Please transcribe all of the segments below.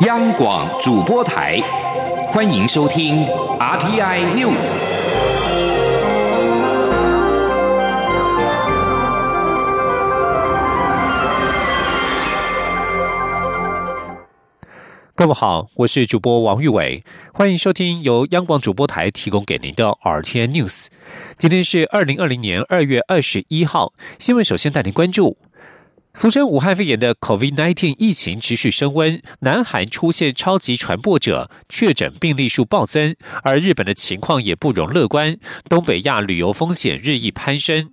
央广主播台，欢迎收听 RTI News。各位好，我是主播王玉伟，欢迎收听由央广主播台提供给您的 RTI News。今天是二零二零年二月二十一号，新闻首先带您关注。俗称武汉肺炎的 COVID-19 疫情持续升温，南韩出现超级传播者，确诊病例数暴增，而日本的情况也不容乐观，东北亚旅游风险日益攀升。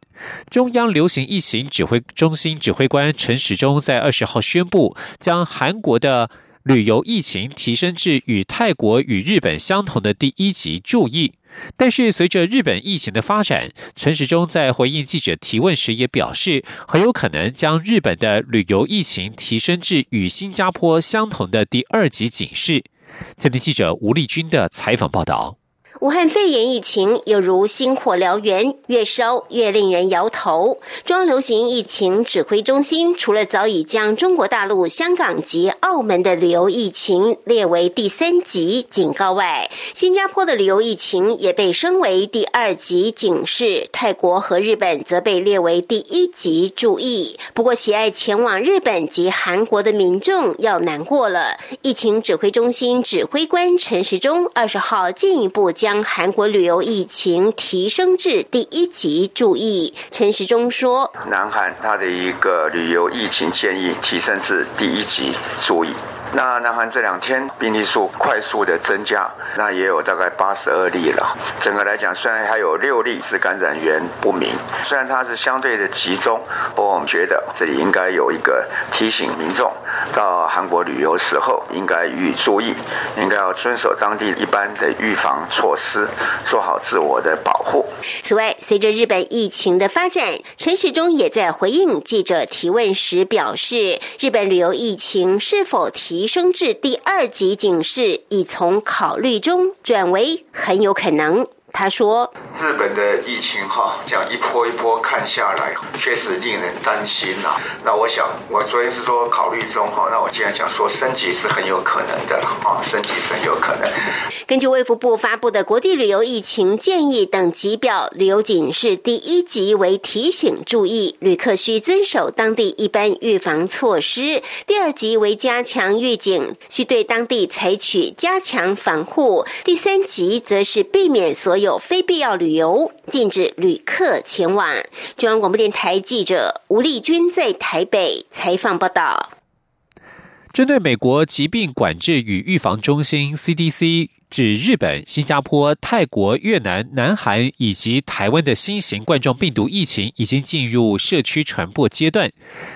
中央流行疫情指挥中心指挥官陈时中在二十号宣布，将韩国的旅游疫情提升至与泰国与日本相同的第一级注意。但是，随着日本疫情的发展，陈时中在回应记者提问时也表示，很有可能将日本的旅游疫情提升至与新加坡相同的第二级警示。这里记者吴丽君的采访报道。武汉肺炎疫情犹如星火燎原，越烧越令人摇头。中央流行疫情指挥中心除了早已将中国大陆、香港及澳门的旅游疫情列为第三级警告外，新加坡的旅游疫情也被升为第二级警示，泰国和日本则被列为第一级注意。不过，喜爱前往日本及韩国的民众要难过了。疫情指挥中心指挥官陈时中二十号进一步将。将韩国旅游疫情提升至第一级注意，陈时中说：“南韩它的一个旅游疫情建议提升至第一级注意。”那南韩这两天病例数快速的增加，那也有大概八十二例了。整个来讲，虽然还有六例是感染源不明，虽然它是相对的集中，不过我们觉得这里应该有一个提醒民众，到韩国旅游时候应该予以注意，应该要遵守当地一般的预防措施，做好自我的保护。此外，随着日本疫情的发展，陈时中也在回应记者提问时表示，日本旅游疫情是否提。升至第二级警示，已从考虑中转为很有可能。他说：“日本的疫情哈，这样一波一波看下来，确实令人担心呐。那我想，我昨天是说考虑中哈，那我既然想说升级是很有可能的啊，升级是很有可能。”根据卫福部发布的国际旅游疫情建议等级表，旅游警示第一级为提醒注意，旅客需遵守当地一般预防措施；第二级为加强预警，需对当地采取加强防护；第三级则是避免所有非必要旅游，禁止旅客前往。中央广播电台记者吴丽君在台北采访报道。针对美国疾病管制与预防中心 （CDC）。指日本、新加坡、泰国、越南、南韩以及台湾的新型冠状病毒疫情已经进入社区传播阶段。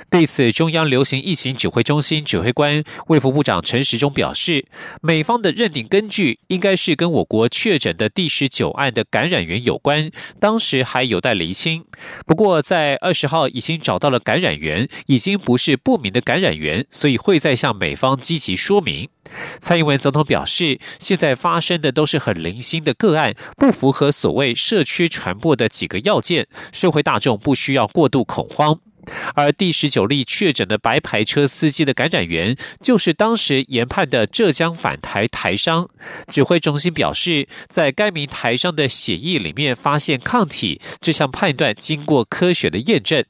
对此，中央流行疫情指挥中心指挥官卫福部长陈时中表示，美方的认定根据应该是跟我国确诊的第十九案的感染源有关，当时还有待厘清。不过，在二十号已经找到了感染源，已经不是不明的感染源，所以会再向美方积极说明。蔡英文总统表示，现在发生的都是很零星的个案，不符合所谓社区传播的几个要件，社会大众不需要过度恐慌。而第十九例确诊的白牌车司机的感染源，就是当时研判的浙江返台台商。指挥中心表示，在该名台商的血液里面发现抗体，这项判断经过科学的验证。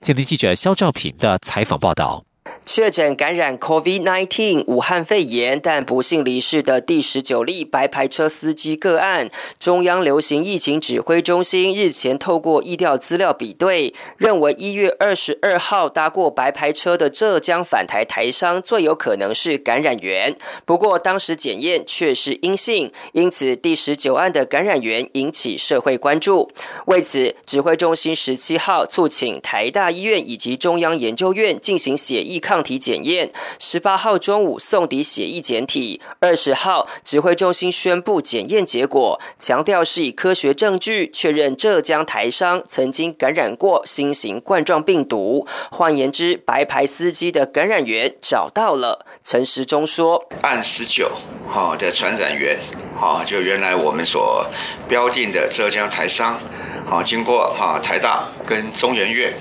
今天记者肖兆平的采访报道。确诊感染 COVID-19 武汉肺炎，但不幸离世的第十九例白牌车司机个案，中央流行疫情指挥中心日前透过疫调资料比对，认为一月二十二号搭过白牌车的浙江返台台商最有可能是感染源。不过当时检验却是阴性，因此第十九案的感染源引起社会关注。为此，指挥中心十七号促请台大医院以及中央研究院进行血液。抗体检验，十八号中午送抵血液检体，二十号指挥中心宣布检验结果，强调是以科学证据确认浙江台商曾经感染过新型冠状病毒。换言之，白牌司机的感染源找到了。陈时中说：“按十九号的传染源，好，就原来我们所标定的浙江台商，好，经过哈台大跟中研院，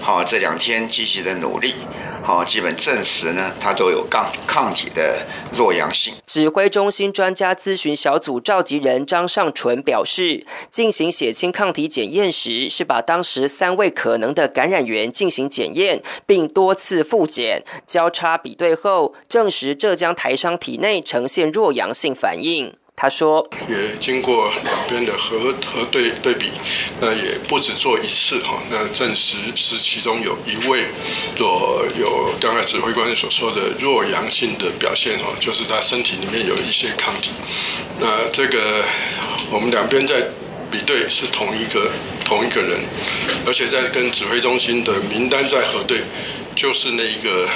好这两天积极的努力。”好基本证实呢，它都有抗抗体的弱阳性。指挥中心专家咨询小组召集人张尚纯表示，进行血清抗体检验时，是把当时三位可能的感染源进行检验，并多次复检交叉比对后，证实浙江台商体内呈现弱阳性反应。他说：“也经过两边的核核对对比，那也不止做一次哈，那证实是其中有一位若有刚才指挥官所说的弱阳性的表现哦，就是他身体里面有一些抗体。那这个我们两边在比对是同一个同一个人，而且在跟指挥中心的名单在核对，就是那一个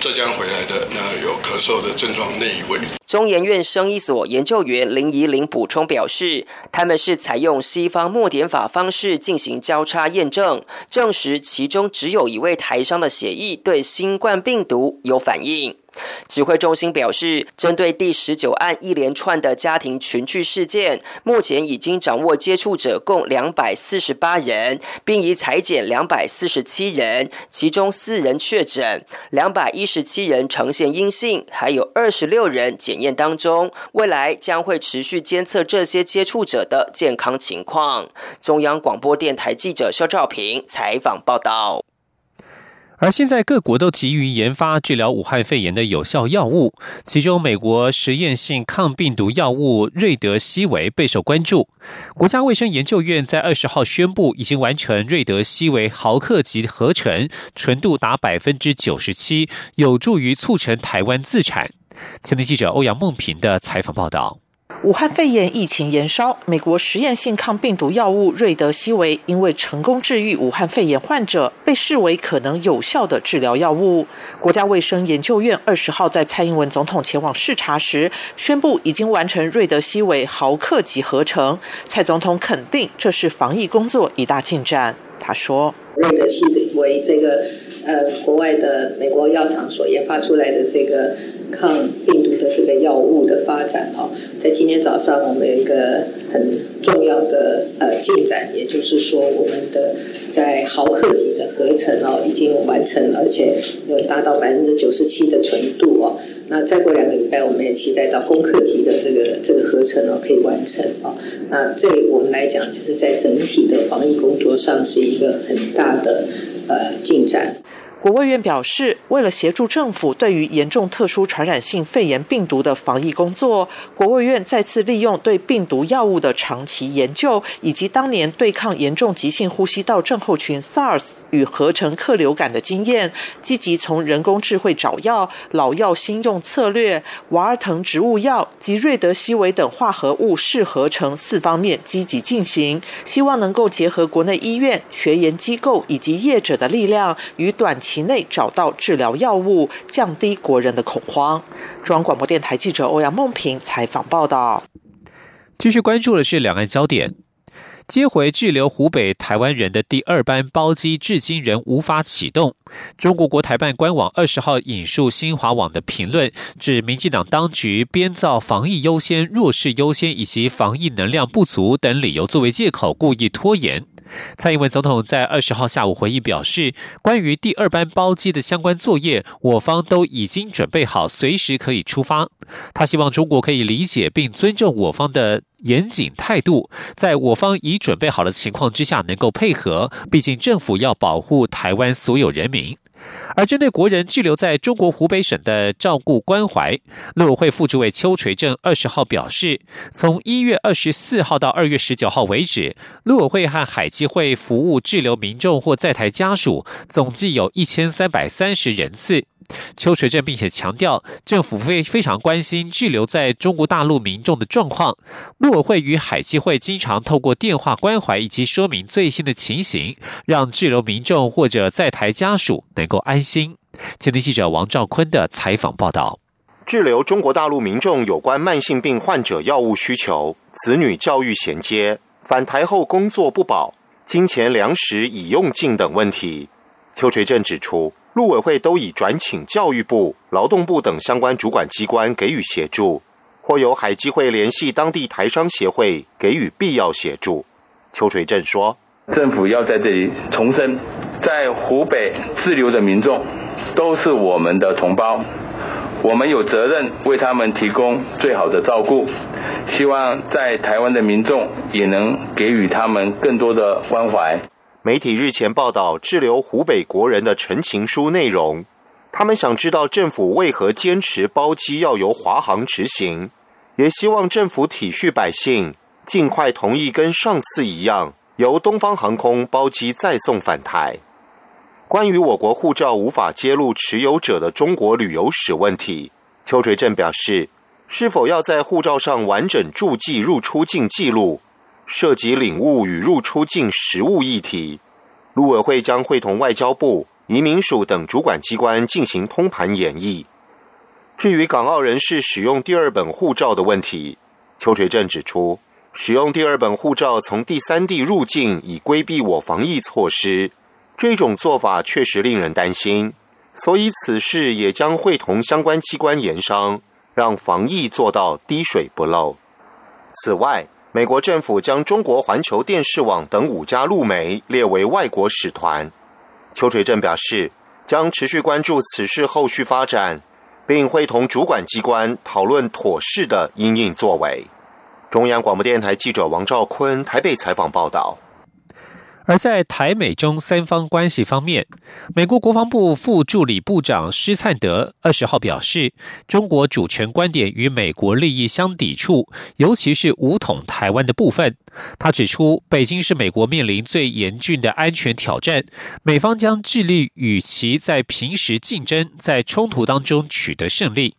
浙江回来的那有咳嗽的症状那一位。”中研院生医所研究员林怡玲补充表示，他们是采用西方默点法方式进行交叉验证，证实其中只有一位台商的血液对新冠病毒有反应。指挥中心表示，针对第十九案一连串的家庭群聚事件，目前已经掌握接触者共两百四十八人，并已裁减两百四十七人，其中四人确诊，两百一十七人呈现阴性，还有二十六人检。验当中，未来将会持续监测这些接触者的健康情况。中央广播电台记者肖兆平采访报道。而现在各国都急于研发治疗武汉肺炎的有效药物，其中美国实验性抗病毒药物瑞德西韦备受关注。国家卫生研究院在二十号宣布，已经完成瑞德西韦毫克级合成，纯度达百分之九十七，有助于促成台湾自产。前天记者欧阳梦平的采访报道：武汉肺炎疫情延烧，美国实验性抗病毒药物瑞德西韦因为成功治愈武汉肺炎患者，被视为可能有效的治疗药物。国家卫生研究院二十号在蔡英文总统前往视察时，宣布已经完成瑞德西韦毫克级合成。蔡总统肯定这是防疫工作一大进展。他说：“瑞德西韦这个呃，国外的美国药厂所研发出来的这个。”抗病毒的这个药物的发展哦，在今天早上我们有一个很重要的呃进展，也就是说我们的在毫克级的合成哦已经完成了，而且有达到百分之九十七的纯度哦。那再过两个礼拜，我们也期待到公克级的这个这个合成哦可以完成哦。那这我们来讲，就是在整体的防疫工作上是一个很大的呃进展。国卫院表示，为了协助政府对于严重特殊传染性肺炎病毒的防疫工作，国卫院再次利用对病毒药物的长期研究，以及当年对抗严重急性呼吸道症候群 SARS 与合成克流感的经验，积极从人工智慧找药、老药新用策略、瓦尔腾植物药及瑞德西韦等化合物适合成四方面积极进行，希望能够结合国内医院、学研机构以及业者的力量，与短期。体内找到治疗药物，降低国人的恐慌。中央广播电台记者欧阳梦平采访报道。继续关注的是两岸焦点，接回滞留湖北台湾人的第二班包机至今仍无法启动。中国国台办官网二十号引述新华网的评论，指民进党当局编造防疫优先、弱势优先以及防疫能量不足等理由作为借口，故意拖延。蔡英文总统在二十号下午回应表示，关于第二班包机的相关作业，我方都已经准备好，随时可以出发。他希望中国可以理解并尊重我方的严谨态度，在我方已准备好的情况之下，能够配合。毕竟政府要保护台湾所有人民。而针对国人滞留在中国湖北省的照顾关怀，陆委会副主委邱垂正二十号表示，从一月二十四号到二月十九号为止，陆委会和海基会服务滞留民众或在台家属，总计有一千三百三十人次。邱垂正并且强调，政府非非常关心滞留在中国大陆民众的状况。陆委会与海基会经常透过电话关怀以及说明最新的情形，让滞留民众或者在台家属能够安心。前天记者王兆坤的采访报道：滞留中国大陆民众有关慢性病患者药物需求、子女教育衔接、返台后工作不保、金钱粮食已用尽等问题，邱垂正指出。陆委会都已转请教育部、劳动部等相关主管机关给予协助，或由海基会联系当地台商协会给予必要协助。邱垂正说：“政府要在这里重申，在湖北滞留的民众，都是我们的同胞，我们有责任为他们提供最好的照顾。希望在台湾的民众也能给予他们更多的关怀。媒体日前报道滞留湖北国人的陈情书内容，他们想知道政府为何坚持包机要由华航执行，也希望政府体恤百姓，尽快同意跟上次一样，由东方航空包机再送返台。关于我国护照无法揭露持有者的中国旅游史问题，邱垂正表示。是否要在护照上完整注记入出境记录？涉及领悟与入出境实务议题，陆委会将会同外交部、移民署等主管机关进行通盘演绎。至于港澳人士使用第二本护照的问题，邱垂正指出，使用第二本护照从第三地入境，以规避我防疫措施，这种做法确实令人担心，所以此事也将会同相关机关研商。让防疫做到滴水不漏。此外，美国政府将中国环球电视网等五家露媒列为外国使团。邱垂正表示，将持续关注此事后续发展，并会同主管机关讨论妥适的应应作为。中央广播电台记者王兆坤台北采访报道。而在台美中三方关系方面，美国国防部副助理部长施灿德二十号表示，中国主权观点与美国利益相抵触，尤其是武统台湾的部分。他指出，北京是美国面临最严峻的安全挑战，美方将致力与其在平时竞争，在冲突当中取得胜利。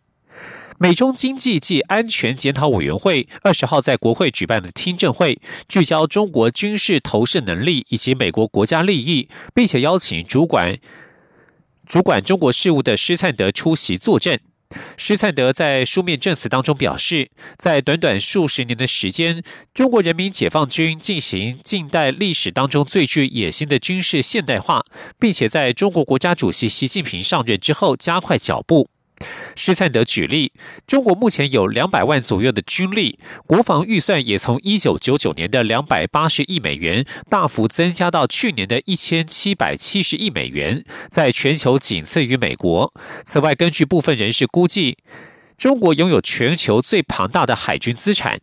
美中经济暨安全检讨委员会二十号在国会举办的听证会，聚焦中国军事投射能力以及美国国家利益，并且邀请主管主管中国事务的施灿德出席作证。施灿德在书面证词当中表示，在短短数十年的时间，中国人民解放军进行近代历史当中最具野心的军事现代化，并且在中国国家主席习近平上任之后加快脚步。施灿德举例，中国目前有两百万左右的军力，国防预算也从一九九九年的两百八十亿美元大幅增加到去年的一千七百七十亿美元，在全球仅次于美国。此外，根据部分人士估计，中国拥有全球最庞大的海军资产。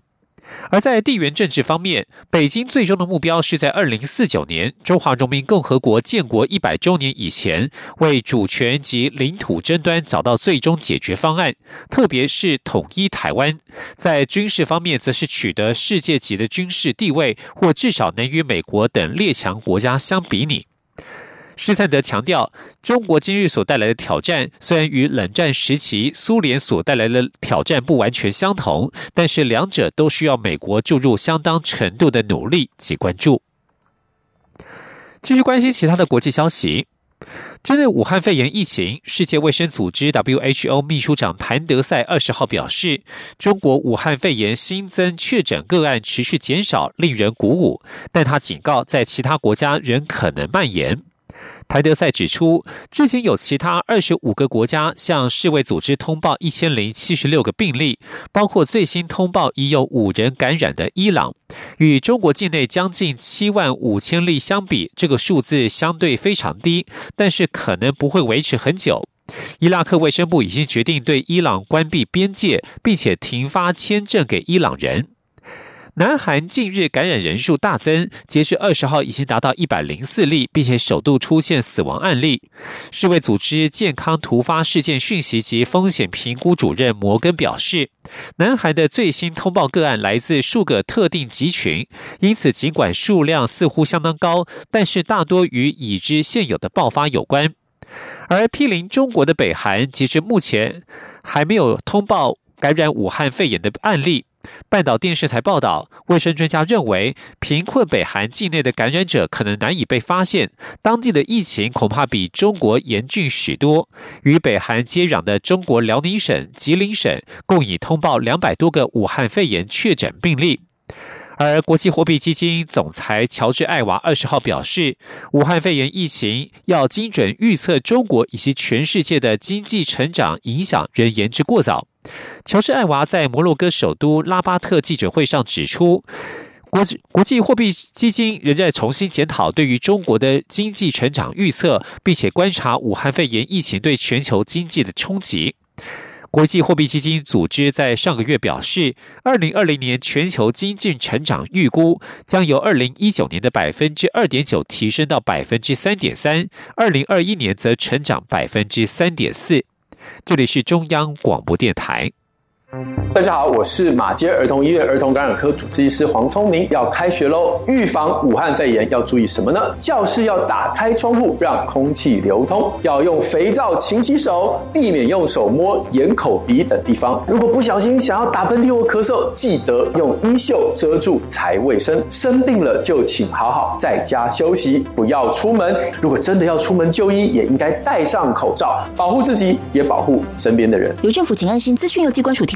而在地缘政治方面，北京最终的目标是在二零四九年中华人民共和国建国一百周年以前，为主权及领土争端找到最终解决方案，特别是统一台湾。在军事方面，则是取得世界级的军事地位，或至少能与美国等列强国家相比拟。施灿德强调，中国今日所带来的挑战，虽然与冷战时期苏联所带来的挑战不完全相同，但是两者都需要美国注入相当程度的努力及关注。继续关心其他的国际消息，针对武汉肺炎疫情，世界卫生组织 WHO 秘书长谭德赛二十号表示，中国武汉肺炎新增确诊个案持续减少，令人鼓舞，但他警告，在其他国家仍可能蔓延。台德赛指出，至今有其他二十五个国家向世卫组织通报一千零七十六个病例，包括最新通报已有五人感染的伊朗。与中国境内将近七万五千例相比，这个数字相对非常低，但是可能不会维持很久。伊拉克卫生部已经决定对伊朗关闭边界，并且停发签证给伊朗人。南韩近日感染人数大增，截至二十号已经达到一百零四例，并且首度出现死亡案例。世卫组织健康突发事件讯息及风险评估主任摩根表示，南韩的最新通报个案来自数个特定集群，因此尽管数量似乎相当高，但是大多与已知现有的爆发有关。而毗邻中国的北韩，截至目前还没有通报感染武汉肺炎的案例。半岛电视台报道，卫生专家认为，贫困北韩境内的感染者可能难以被发现，当地的疫情恐怕比中国严峻许多。与北韩接壤的中国辽宁省、吉林省共已通报两百多个武汉肺炎确诊病例。而国际货币基金总裁乔治·艾娃二十号表示，武汉肺炎疫情要精准预测中国以及全世界的经济成长影响，仍言之过早。乔治·艾娃在摩洛哥首都拉巴特记者会上指出，国国际货币基金仍在重新检讨对于中国的经济成长预测，并且观察武汉肺炎疫情对全球经济的冲击。国际货币基金组织在上个月表示，二零二零年全球经济成长预估将由二零一九年的百分之二点九提升到百分之三点三，二零二一年则成长百分之三点四。这里是中央广播电台。大家好，我是马街儿童医院儿童感染科主治医师黄聪明。要开学喽，预防武汉肺炎要注意什么呢？教室要打开窗户，让空气流通。要用肥皂勤洗手，避免用手摸眼、口、鼻等地方。如果不小心想要打喷嚏或咳嗽，记得用衣袖遮住才卫生。生病了就请好好在家休息，不要出门。如果真的要出门就医，也应该戴上口罩，保护自己，也保护身边的人。由政府请安心资讯由机关署提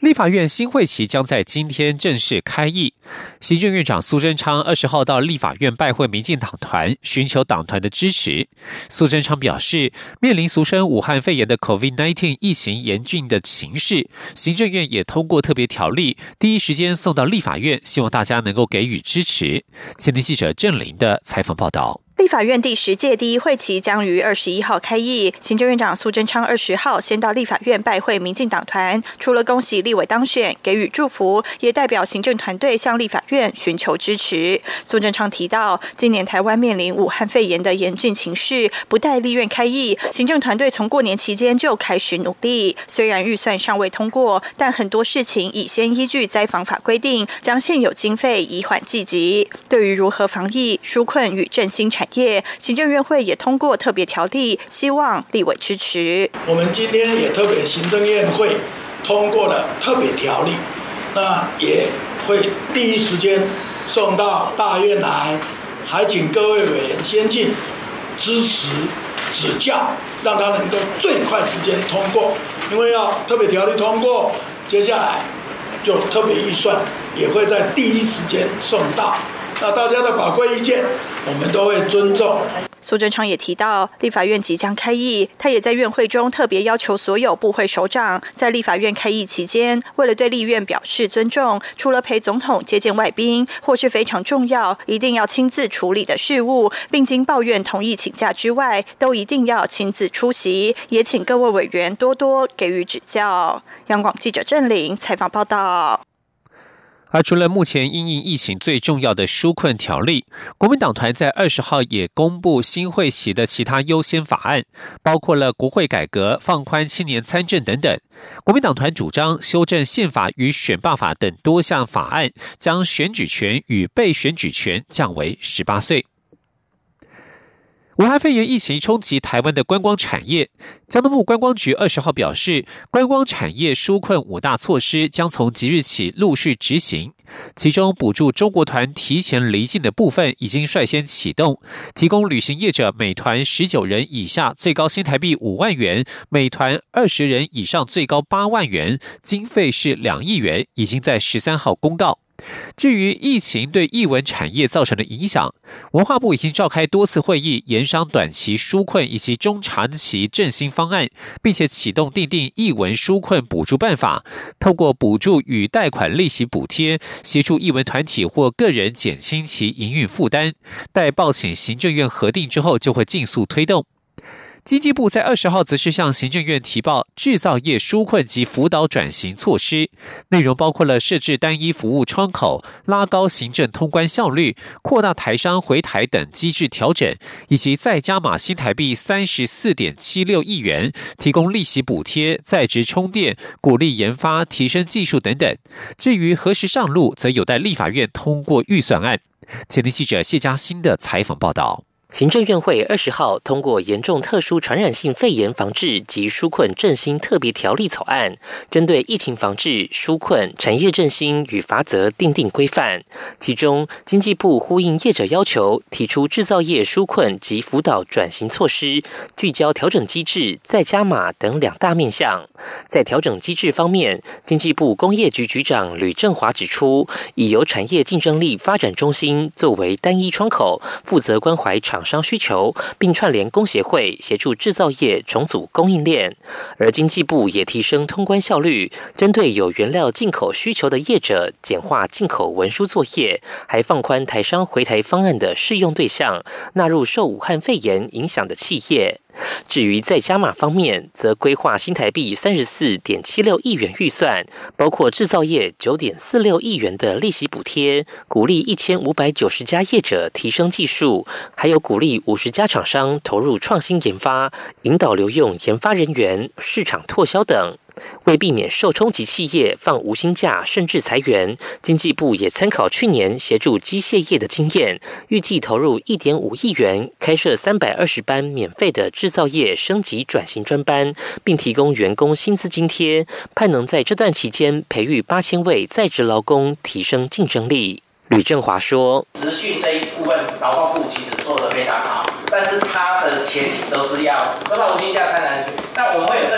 立法院新会期将在今天正式开议。行政院长苏贞昌二十号到立法院拜会民进党团，寻求党团的支持。苏贞昌表示，面临俗称武汉肺炎的 COVID-19 疫情严峻的形势，行政院也通过特别条例，第一时间送到立法院，希望大家能够给予支持。前天记者郑林的采访报道。立法院第十届第一会期将于二十一号开议，行政院长苏贞昌二十号先到立法院拜会民进党团，除了恭喜立委当选、给予祝福，也代表行政团队向立法院寻求支持。苏贞昌提到，今年台湾面临武汉肺炎的严峻情势，不待立院开议，行政团队从过年期间就开始努力。虽然预算尚未通过，但很多事情已先依据灾防法规定，将现有经费以缓济急。对于如何防疫、纾困与振兴产，业行政院会也通过特别条例，希望立委支持。我们今天也特别行政院会通过了特别条例，那也会第一时间送到大院来，还请各位委员先进支持指教，让他能够最快时间通过。因为要特别条例通过，接下来就特别预算也会在第一时间送到。那大家的宝贵意见，我们都会尊重。苏贞昌也提到，立法院即将开议，他也在院会中特别要求所有部会首长，在立法院开议期间，为了对立院表示尊重，除了陪总统接见外宾或是非常重要、一定要亲自处理的事务，并经抱怨同意请假之外，都一定要亲自出席。也请各位委员多多给予指教。央广记者郑玲采访报道。而除了目前因应疫情最重要的纾困条例，国民党团在二十号也公布新会席的其他优先法案，包括了国会改革、放宽青年参政等等。国民党团主张修正宪法与选罢法等多项法案，将选举权与被选举权降为十八岁。武汉肺炎疫情冲击台湾的观光产业，交通部观光局二十号表示，观光产业纾困五大措施将从即日起陆续执行。其中，补助中国团提前离境的部分已经率先启动，提供旅行业者每团十九人以下最高新台币五万元，每团二十人以上最高八万元，经费是两亿元，已经在十三号公告。至于疫情对艺文产业造成的影响，文化部已经召开多次会议，研商短期纾困以及中长期振兴方案，并且启动订定艺文纾困补助办法，透过补助与贷款利息补贴，协助艺文团体或个人减轻其营运负担。待报请行政院核定之后，就会尽速推动。经济部在二十号则是向行政院提报制造业纾困及辅导转型措施，内容包括了设置单一服务窗口、拉高行政通关效率、扩大台商回台等机制调整，以及再加码新台币三十四点七六亿元，提供利息补贴、在职充电、鼓励研发、提升技术等等。至于何时上路，则有待立法院通过预算案。前天记者谢嘉欣的采访报道。行政院会二十号通过《严重特殊传染性肺炎防治及纾困振兴特别条例》草案，针对疫情防治、纾困、产业振兴与罚则订定规范。其中，经济部呼应业者要求，提出制造业纾困及辅导转型措施，聚焦调整机制、再加码等两大面向。在调整机制方面，经济部工业局局长吕振华指出，已由产业竞争力发展中心作为单一窗口，负责关怀厂。厂商需求，并串联工协会协助制造业重组供应链，而经济部也提升通关效率，针对有原料进口需求的业者，简化进口文书作业，还放宽台商回台方案的适用对象，纳入受武汉肺炎影响的企业。至于在加码方面，则规划新台币三十四点七六亿元预算，包括制造业九点四六亿元的利息补贴，鼓励一千五百九十家业者提升技术，还有鼓励五十家厂商投入创新研发，引导留用研发人员、市场拓销等。为避免受冲击企业放无薪假甚至裁员，经济部也参考去年协助机械业的经验，预计投入一点五亿元，开设三百二十班免费的制造业升级转型专班，并提供员工薪资津贴，盼能在这段期间培育八千位在职劳工，提升竞争力。吕振华说：“职训这一部分，劳动部其实做得非常好，但是它的前提都是要说到无薪假才能去。那我们有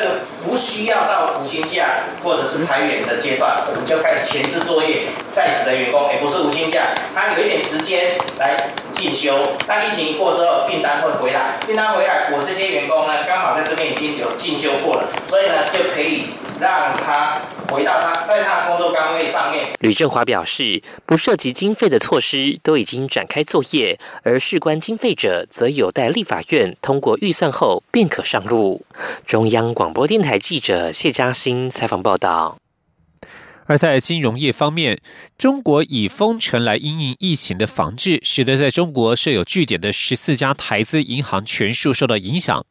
不需要到无薪假或者是裁员的阶段，我们就开始前置作业，在职的员工也不是无薪假，他有一点时间来进修。当疫情一过之后，订单会回来，订单回来，我这些员工呢，刚好在这边已经有进修过了，所以呢，就可以让他。”回到他在他的工作岗位上面。吕振华表示，不涉及经费的措施都已经展开作业，而事关经费者，则有待立法院通过预算后便可上路。中央广播电台记者谢嘉欣采访报道。而在金融业方面，中国以封城来因应疫情的防治，使得在中国设有据点的十四家台资银行全数受到影响。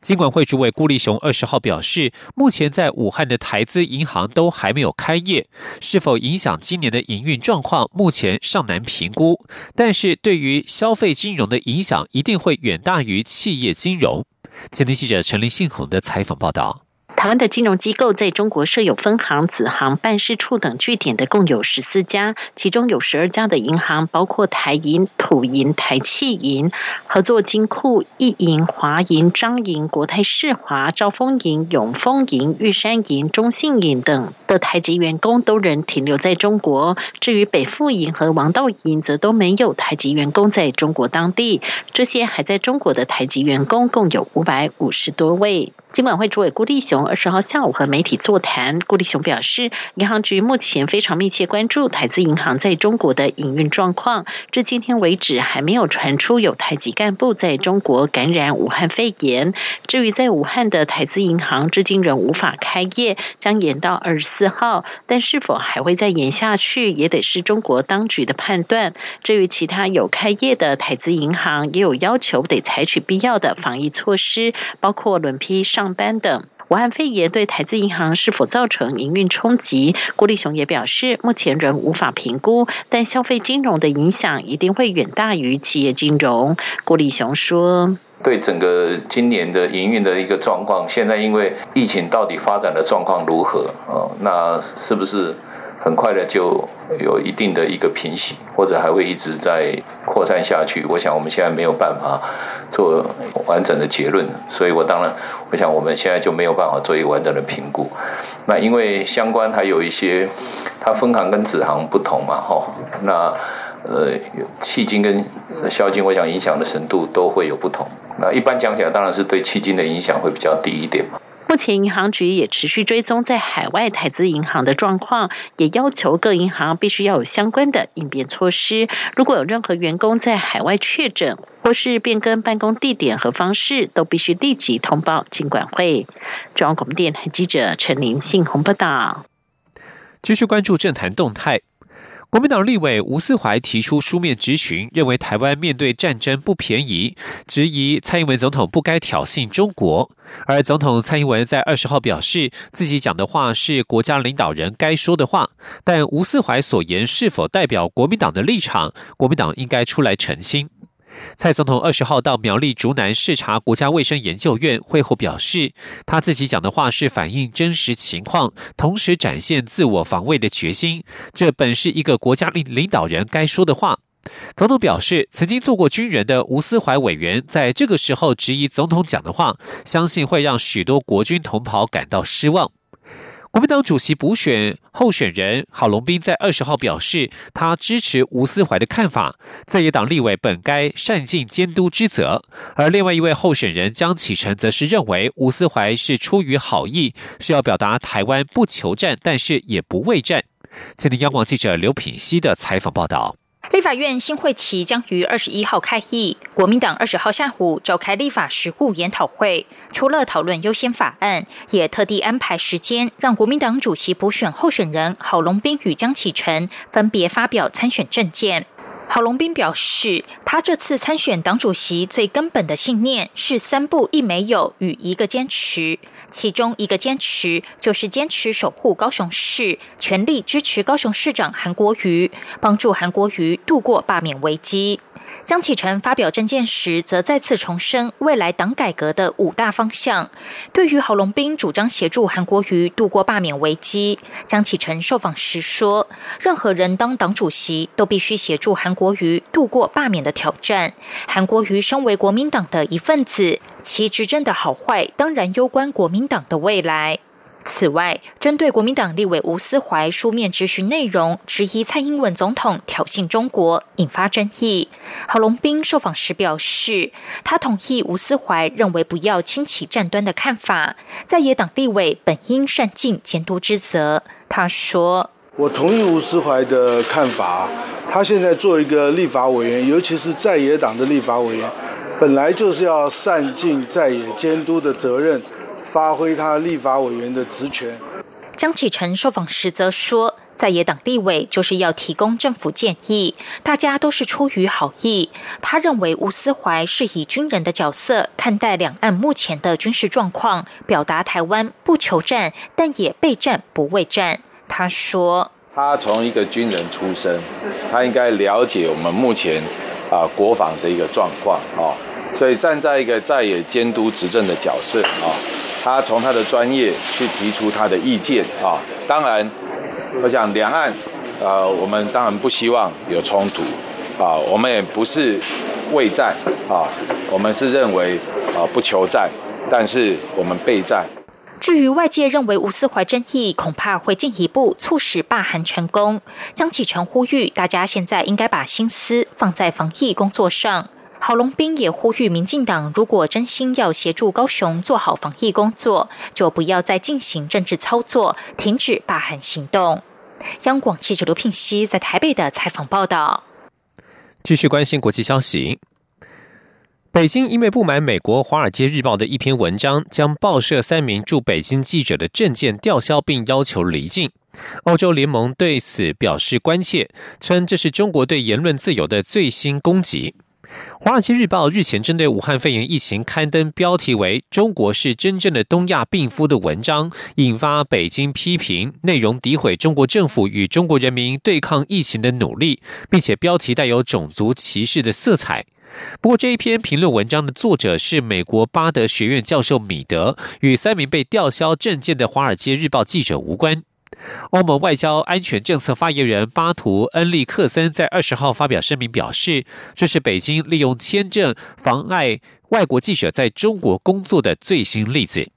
金管会主委顾立雄二十号表示，目前在武汉的台资银行都还没有开业，是否影响今年的营运状况，目前尚难评估。但是对于消费金融的影响，一定会远大于企业金融。前天记者陈林信宏的采访报道。台湾的金融机构在中国设有分行、子行、办事处等据点的共有十四家，其中有十二家的银行，包括台银、土银、台气银、合作金库、易银、华银、彰银、国泰世华、兆丰银、永丰银、玉山银、中信银等的台籍员工都仍停留在中国。至于北富银和王道银，则都没有台籍员工在中国当地。这些还在中国的台籍员工共有五百五十多位。金管会主委郭立雄二十号下午和媒体座谈，郭立雄表示，银行局目前非常密切关注台资银行在中国的营运状况。至今天为止，还没有传出有台籍干部在中国感染武汉肺炎。至于在武汉的台资银行，至今仍无法开业，将延到二十四号。但是否还会再延下去，也得是中国当局的判断。至于其他有开业的台资银行，也有要求得采取必要的防疫措施，包括轮批。上班等，武汉肺炎对台资银行是否造成营运冲击？郭立雄也表示，目前仍无法评估，但消费金融的影响一定会远大于企业金融。郭立雄说：“对整个今年的营运的一个状况，现在因为疫情到底发展的状况如何？哦，那是不是？”很快的就有一定的一个平息，或者还会一直在扩散下去。我想我们现在没有办法做完整的结论，所以我当然，我想我们现在就没有办法做一个完整的评估。那因为相关还有一些，它分行跟子行不同嘛，哈。那呃，迄金跟消金，我想影响的程度都会有不同。那一般讲起来，当然是对迄金的影响会比较低一点嘛。目前银行局也持续追踪在海外台资银行的状况，也要求各银行必须要有相关的应变措施。如果有任何员工在海外确诊，或是变更办公地点和方式，都必须立即通报经管会。中央广播电台记者陈林信宏报道。继续关注政坛动态。国民党立委吴思怀提出书面质询，认为台湾面对战争不便宜，质疑蔡英文总统不该挑衅中国。而总统蔡英文在二十号表示，自己讲的话是国家领导人该说的话，但吴思怀所言是否代表国民党的立场，国民党应该出来澄清。蔡总统二十号到苗栗竹南视察国家卫生研究院会后表示，他自己讲的话是反映真实情况，同时展现自我防卫的决心。这本是一个国家领领导人该说的话。总统表示，曾经做过军人的吴思怀委员在这个时候质疑总统讲的话，相信会让许多国军同袍感到失望。国民党主席补选候选人郝龙斌在二十号表示，他支持吴思怀的看法，在野党立委本该善尽监督之责。而另外一位候选人江启臣则是认为，吴思怀是出于好意，是要表达台湾不求战，但是也不畏战。今天央广记者刘品熙的采访报道。立法院新会期将于二十一号开议，国民党二十号下午召开立法实务研讨会，除了讨论优先法案，也特地安排时间让国民党主席补选候选人郝龙斌与江启臣分别发表参选政见。郝龙斌表示，他这次参选党主席最根本的信念是“三不一没有”与一个坚持，其中一个坚持就是坚持守护高雄市，全力支持高雄市长韩国瑜，帮助韩国瑜度过罢免危机。江启臣发表政见时，则再次重申未来党改革的五大方向。对于郝龙斌主张协助韩国瑜度过罢免危机，江启臣受访时说：“任何人当党主席，都必须协助韩国瑜度过罢免的挑战。韩国瑜身为国民党的一份子，其执政的好坏，当然攸关国民党的未来。”此外，针对国民党立委吴思怀书面质询内容，质疑蔡英文总统挑衅中国，引发争议。郝龙斌受访时表示，他同意吴思怀认为不要轻启战端的看法，在野党立委本应善尽监督之责。他说：“我同意吴思怀的看法，他现在做一个立法委员，尤其是在野党的立法委员，本来就是要善尽在野监督的责任。”发挥他立法委员的职权。江启臣受访时则说，在野党立委就是要提供政府建议，大家都是出于好意。他认为吴思怀是以军人的角色看待两岸目前的军事状况，表达台湾不求战，但也备战不畏战。他说，他从一个军人出身，他应该了解我们目前啊国防的一个状况啊，所以站在一个在野监督执政的角色啊。他从他的专业去提出他的意见啊，当然，我想两岸，呃，我们当然不希望有冲突啊，我们也不是畏战啊，我们是认为啊不求战，但是我们备战。至于外界认为吴思怀争议恐怕会进一步促使罢韩成功，江启臣呼吁大家现在应该把心思放在防疫工作上。郝龙斌也呼吁民进党，如果真心要协助高雄做好防疫工作，就不要再进行政治操作，停止罢韩行动。央广记者刘聘熙在台北的采访报道。继续关心国际消息，北京因为不满美国《华尔街日报》的一篇文章，将报社三名驻北京记者的证件吊销，并要求离境。欧洲联盟对此表示关切，称这是中国对言论自由的最新攻击。《华尔街日报》日前针对武汉肺炎疫情刊登标题为“中国是真正的东亚病夫”的文章，引发北京批评，内容诋毁中国政府与中国人民对抗疫情的努力，并且标题带有种族歧视的色彩。不过，这一篇评论文章的作者是美国巴德学院教授米德，与三名被吊销证件的《华尔街日报》记者无关。欧盟外交安全政策发言人巴图恩利克森在二十号发表声明表示，这是北京利用签证妨碍外国记者在中国工作的最新例子。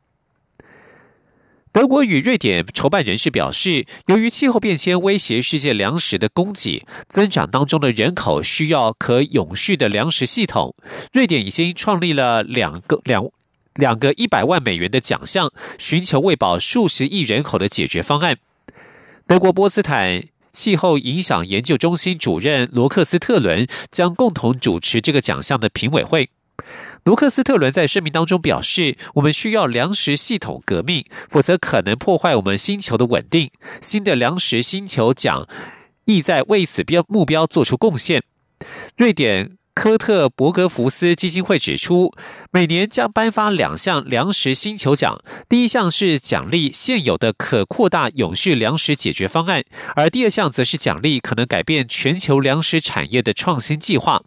德国与瑞典筹办人士表示，由于气候变迁威胁世界粮食的供给，增长当中的人口需要可永续的粮食系统。瑞典已经创立了两个两。两个一百万美元的奖项，寻求喂饱数十亿人口的解决方案。德国波茨坦气候影响研究中心主任罗克斯特伦将共同主持这个奖项的评委会。罗克斯特伦在声明当中表示：“我们需要粮食系统革命，否则可能破坏我们星球的稳定。新的粮食星球奖意在为此标目标做出贡献。”瑞典。科特伯格福斯基金会指出，每年将颁发两项粮食星球奖。第一项是奖励现有的可扩大永续粮食解决方案，而第二项则是奖励可能改变全球粮食产业的创新计划。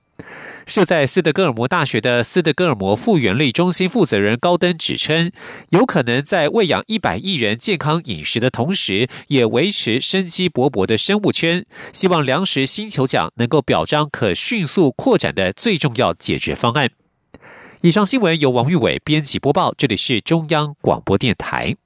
设在斯德哥尔摩大学的斯德哥尔摩复原力中心负责人高登指称，有可能在喂养一百亿人健康饮食的同时，也维持生机勃勃的生物圈。希望粮食星球奖能够表彰可迅速扩展的最重要解决方案。以上新闻由王玉伟编辑播报，这里是中央广播电台。